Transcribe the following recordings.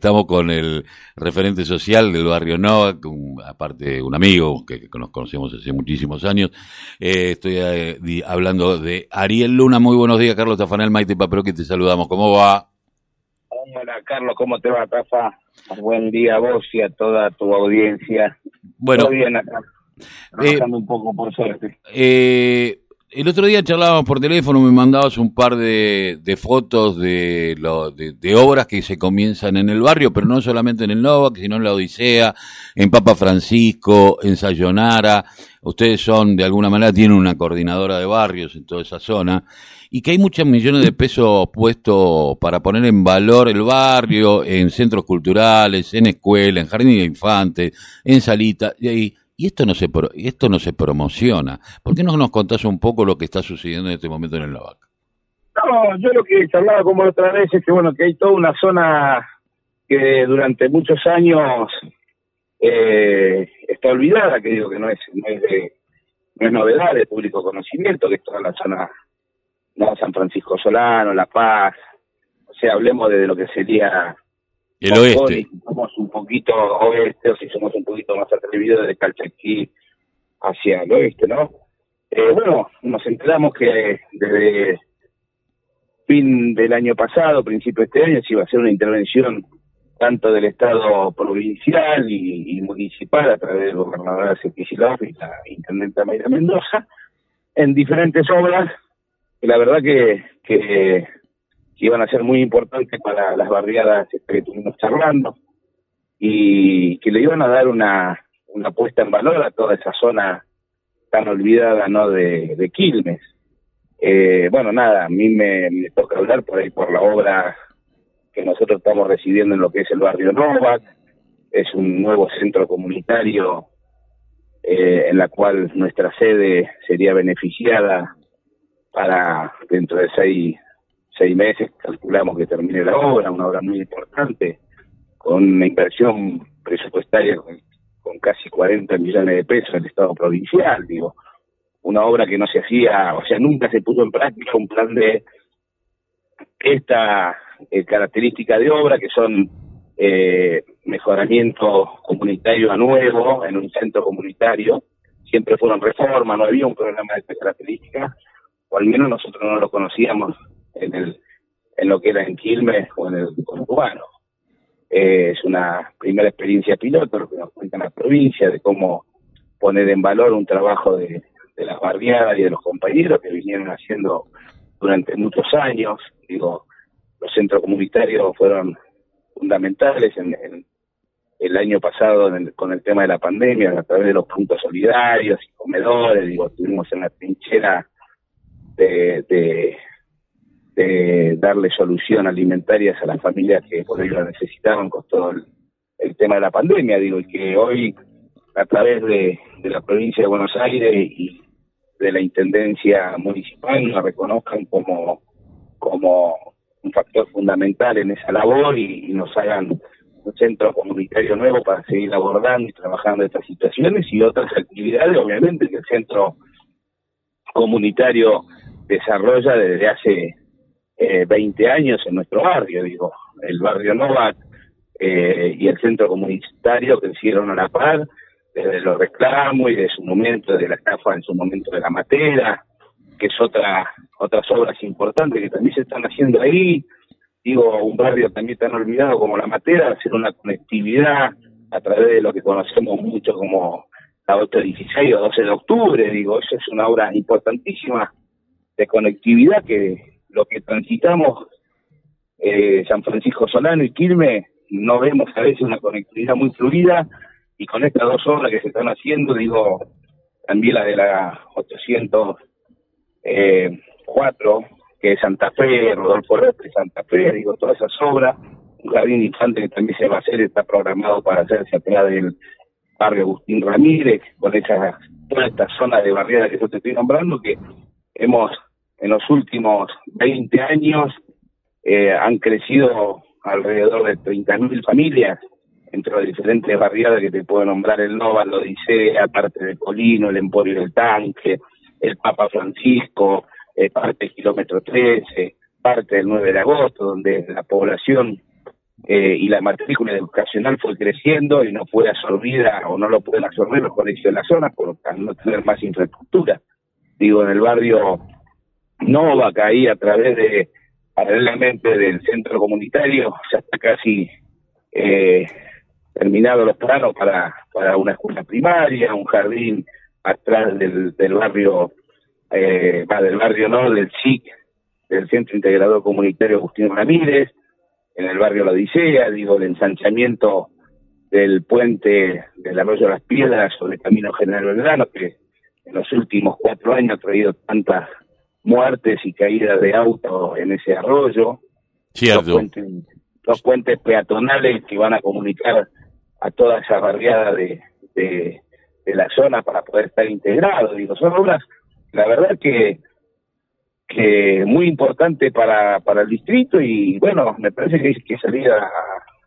estamos con el referente social del barrio Nova, aparte un amigo que, nos conocemos hace muchísimos años. Eh, estoy eh, hablando de Ariel Luna. Muy buenos días, Carlos Tafanel, Maite que te saludamos. ¿Cómo va? Hola, Carlos, ¿cómo te va, Tafa? Buen día a vos y a toda tu audiencia. Bueno, Todo bien acá. Trabajando un poco por suerte. Eh, el otro día charlábamos por teléfono, me mandabas un par de, fotos de, de, obras que se comienzan en el barrio, pero no solamente en el Novak, sino en la Odisea, en Papa Francisco, en Sayonara. Ustedes son, de alguna manera, tienen una coordinadora de barrios en toda esa zona, y que hay muchos millones de pesos puestos para poner en valor el barrio, en centros culturales, en escuelas, en jardines de infantes, en salitas, y ahí y esto no se esto no se promociona. ¿Por qué no nos contás un poco lo que está sucediendo en este momento en el Novac? No, yo lo que he charlado como otra vez es que bueno que hay toda una zona que durante muchos años eh, está olvidada, que digo que no es no es, de, no es novedad de público conocimiento, que es toda la zona no San Francisco Solano, La Paz, o sea, hablemos de lo que sería el oeste. somos un poquito oeste, o si somos un poquito más atrevidos de Calchaquí hacia el oeste, ¿no? Eh, bueno, nos enteramos que desde fin del año pasado, principio de este año, se iba a hacer una intervención tanto del Estado provincial y, municipal a través del gobernador Kicillof y la intendente Mayra Mendoza en diferentes obras que la verdad que, que que iban a ser muy importantes para las barriadas este, que estuvimos charlando y que le iban a dar una, una puesta en valor a toda esa zona tan olvidada no de, Quilmes. Eh, bueno, nada, a mí me, toca hablar por ahí por la obra que nosotros estamos recibiendo en lo que es el barrio Novak. Es un nuevo centro comunitario eh, en la cual nuestra sede sería beneficiada para dentro de seis seis meses calculamos que termine la obra, una obra muy importante, con una inversión presupuestaria con, casi 40 millones de pesos en el Estado provincial, digo, una obra que no se hacía, o sea, nunca se puso en práctica un plan de esta eh, característica de obra, que son eh, mejoramiento comunitario a nuevo en un centro comunitario, siempre fueron reformas, no había un programa de esta característica, o al menos nosotros no lo conocíamos en, el, en lo que era en Quilmes o en el urbano. Eh, es una primera experiencia piloto, lo que nos cuenta la provincia, de cómo poner en valor un trabajo de, las barriadas y de los compañeros que vinieron haciendo durante muchos años. Digo, los centros comunitarios fueron fundamentales en, el año pasado con el tema de la pandemia, a través de los puntos solidarios y comedores, digo, estuvimos en la trinchera de darle solución alimentarias a las familias que por ello la necesitaban con todo el, tema de la pandemia, digo, y que hoy a través de, la provincia de Buenos Aires y de la Intendencia Municipal nos reconozcan como, como un factor fundamental en esa labor y, nos hagan un centro comunitario nuevo para seguir abordando y trabajando estas situaciones y otras actividades, obviamente, que el centro comunitario desarrolla desde hace eh, 20 años en nuestro barrio, digo, el barrio Novak eh, y el centro comunitario crecieron a la par desde los reclamos y de su momento, de la estafa en su momento de la matera, que es otra otras obras importantes que también se están haciendo ahí, digo, un barrio también tan olvidado como la matera, hacer una conectividad a través de lo que conocemos mucho como la 816 o 12 de octubre, digo, eso es una obra importantísima de conectividad que lo que transitamos eh, San Francisco Solano y Quilmes, no vemos a veces una conectividad muy fluida y con estas dos obras que se están haciendo, digo, también la de la 804, eh, que es Santa Fe, Rodolfo López, Santa Fe, digo, todas esas obras, un jardín infante que también se va a hacer, está programado para hacerse atrás del barrio Agustín Ramírez, con esa, toda esta zona de barriada que yo te estoy nombrando, que hemos en los últimos 20 años eh, han crecido alrededor de 30.000 familias entre las diferentes barriadas que te puedo nombrar, el Nova, lo dice, aparte del Colino, el Emporio del Tanque, el Papa Francisco, eh, parte del kilómetro 13, parte del 9 de agosto, donde la población eh, y la matrícula educacional fue creciendo y no fue absorbida o no lo pueden absorber los colegios de la zona por no tener más infraestructura. Digo, en el barrio Nova, caí a través de, paralelamente del centro comunitario, ya está casi eh, terminado los planos para, para una escuela primaria, un jardín atrás del, del barrio, eh, del barrio no, del SIC, del Centro Integrador Comunitario Agustín Ramírez, en el barrio La Odisea, digo, el ensanchamiento del puente del Arroyo de las Piedras sobre el Camino General Belgrano, que en los últimos cuatro años ha traído tantas muertes y caídas de autos en ese arroyo. Cierto. Los puentes, los puentes peatonales que van a comunicar a toda esa barriada de, de, la zona para poder estar integrados. Digo, son obras, la verdad que que muy importante para, para el distrito y bueno, me parece que hay que salir a,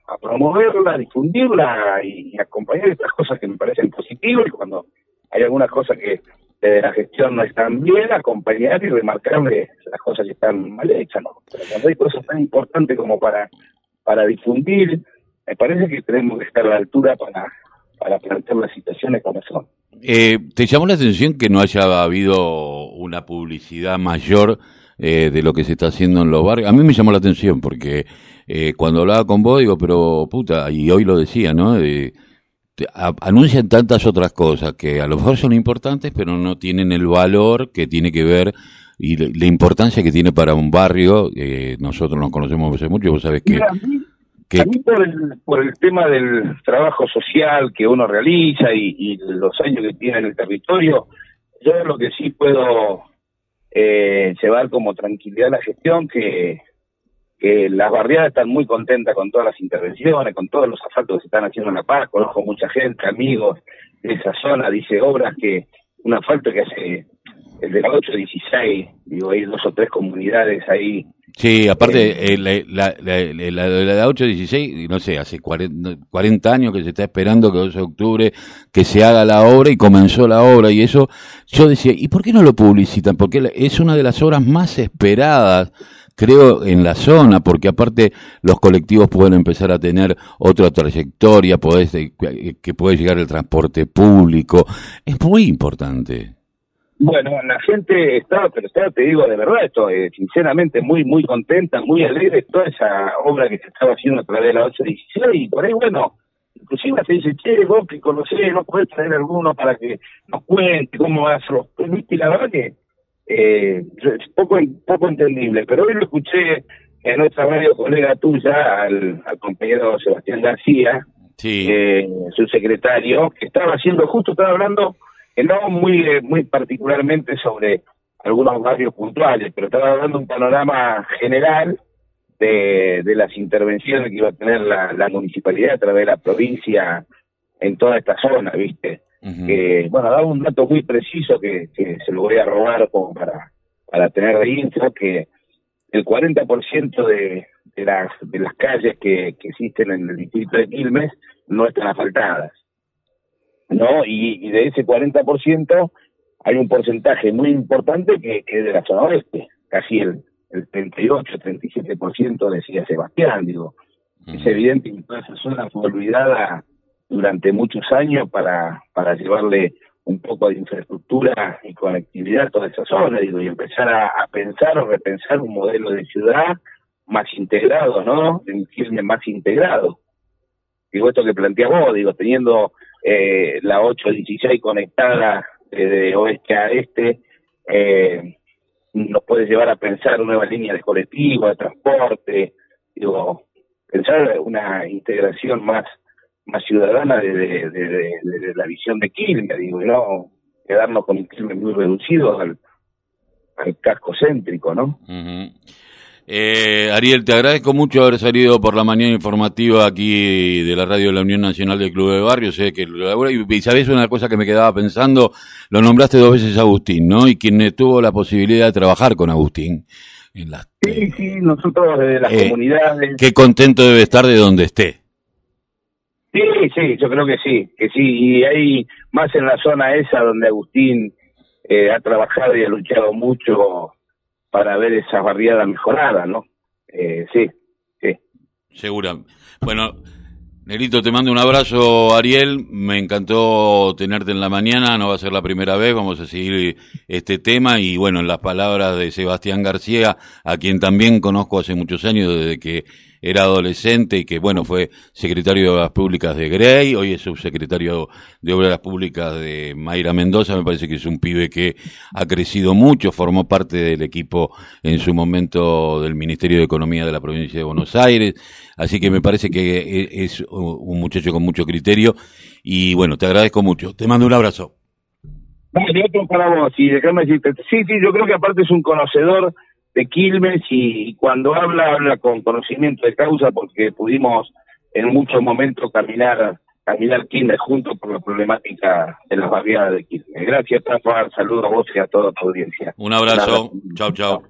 a promoverla, a difundirla y, acompañar estas cosas que me parecen positivas y cuando hay algunas cosas que desde la gestión no están bien, acompañar y remarcarle las cosas que están mal hechas, ¿no? Pero cuando hay cosas tan importantes como para, para difundir, me parece que tenemos que estar a la altura para, para plantear las situaciones como son. Eh, ¿Te llamó la atención que no haya habido una publicidad mayor eh, de lo que se está haciendo en los barrios? A mí me llamó la atención porque eh, cuando hablaba con vos digo, pero puta, y hoy lo decía, ¿no? Anuncian tantas otras cosas que a lo mejor son importantes, pero no tienen el valor que tiene que ver y la, importancia que tiene para un barrio. nosotros nos conocemos hace mucho, vos sabés que... A mí por el, por el tema del trabajo social que uno realiza y, los años que tiene en el territorio, yo lo que sí puedo eh, llevar como tranquilidad la gestión que, que las barriadas están muy contentas con todas las intervenciones, con todos los asfaltos que se están haciendo en La Paz, conozco mucha gente, amigos de esa zona, dice obras que, un asfalto que hace el de la 816, digo, hay dos o tres comunidades ahí Sí, aparte, eh, la, la, la, la, 816, no sé, hace 40, años que se está esperando que 12 de octubre que se haga la obra y comenzó la obra y eso, yo decía, ¿y por qué no lo publicitan? Porque es una de las obras más esperadas, creo, en la zona, porque aparte los colectivos pueden empezar a tener otra trayectoria, podés, que puede llegar el transporte público, es muy importante. Bueno, la gente estaba, pero estaba, te digo de verdad, esto, eh, sinceramente muy, muy contenta, muy alegre toda esa obra que se estaba haciendo a través de la 816 y por ahí, bueno, inclusive se dice, che, vos que conocés, no podés traer alguno para que nos cuente cómo va a ser y la verdad que eh, poco, poco entendible, pero hoy lo escuché en otra radio colega tuya, al, compañero Sebastián García, sí. eh, su secretario, que estaba haciendo, justo estaba hablando no muy, eh, muy particularmente sobre algunos barrios puntuales, pero estaba dando un panorama general de, de las intervenciones que iba a tener la, la, municipalidad a través de la provincia en toda esta zona, ¿viste? Que, bueno, daba un dato muy preciso que, que se lo voy a robar como para, para tener de info, que el 40% de, de, las, de las calles que, que existen en el distrito de Quilmes no están asfaltadas. ¿no? Y, de ese 40% hay un porcentaje muy importante que, es de la zona oeste, casi el, el 38, 37% decía Sebastián, digo. Es evidente que toda esa zona fue olvidada durante muchos años para, para llevarle un poco de infraestructura y conectividad a toda esa zona, digo, y empezar a, pensar o repensar un modelo de ciudad más integrado, ¿no? Un filme más integrado. Digo, esto que plantea vos, digo, teniendo eh, la 816 conectada de oeste a este, eh, nos puede llevar a pensar nuevas líneas de colectivo, de transporte, digo, pensar una integración más más ciudadana desde de, la visión de Quilmes, digo, y no quedarnos con un Quilmes muy reducido al, al casco céntrico, ¿no? Eh, Ariel, te agradezco mucho haber salido por la mañana informativa aquí de la radio de la Unión Nacional del Club de Barrio. Sé que y sabes una cosa que me quedaba pensando, lo nombraste dos veces Agustín, ¿no? Y quien tuvo la posibilidad de trabajar con Agustín. En las, sí, sí, nosotros de las eh, comunidades. Qué contento debe estar de donde esté. Sí, sí, yo creo que sí, que sí, y hay más en la zona esa donde Agustín eh, ha trabajado y ha luchado mucho para ver esa barriada mejorada, ¿no? Eh, sí, sí. Segura. Bueno, Nerito, te mando un abrazo, Ariel. Me encantó tenerte en la mañana. No va a ser la primera vez. Vamos a seguir este tema. Y bueno, en las palabras de Sebastián García, a quien también conozco hace muchos años, desde que era adolescente y que, bueno, fue secretario de Obras Públicas de Grey, hoy es subsecretario de Obras Públicas de Mayra Mendoza, me parece que es un pibe que ha crecido mucho, formó parte del equipo en su momento del Ministerio de Economía de la provincia de Buenos Aires, así que me parece que e, es un muchacho con mucho criterio y, bueno, te agradezco mucho. Te mando un abrazo. Vale, otro para vos, y déjame decirte, sí, sí, yo creo que aparte es un conocedor de Quilmes y cuando habla, habla con conocimiento de causa porque pudimos en muchos momentos caminar caminar Quilmes juntos por la problemática de las barriadas de Quilmes. Gracias, Rafa. Saludos a vos y a toda tu audiencia. Un abrazo. Chao, chao.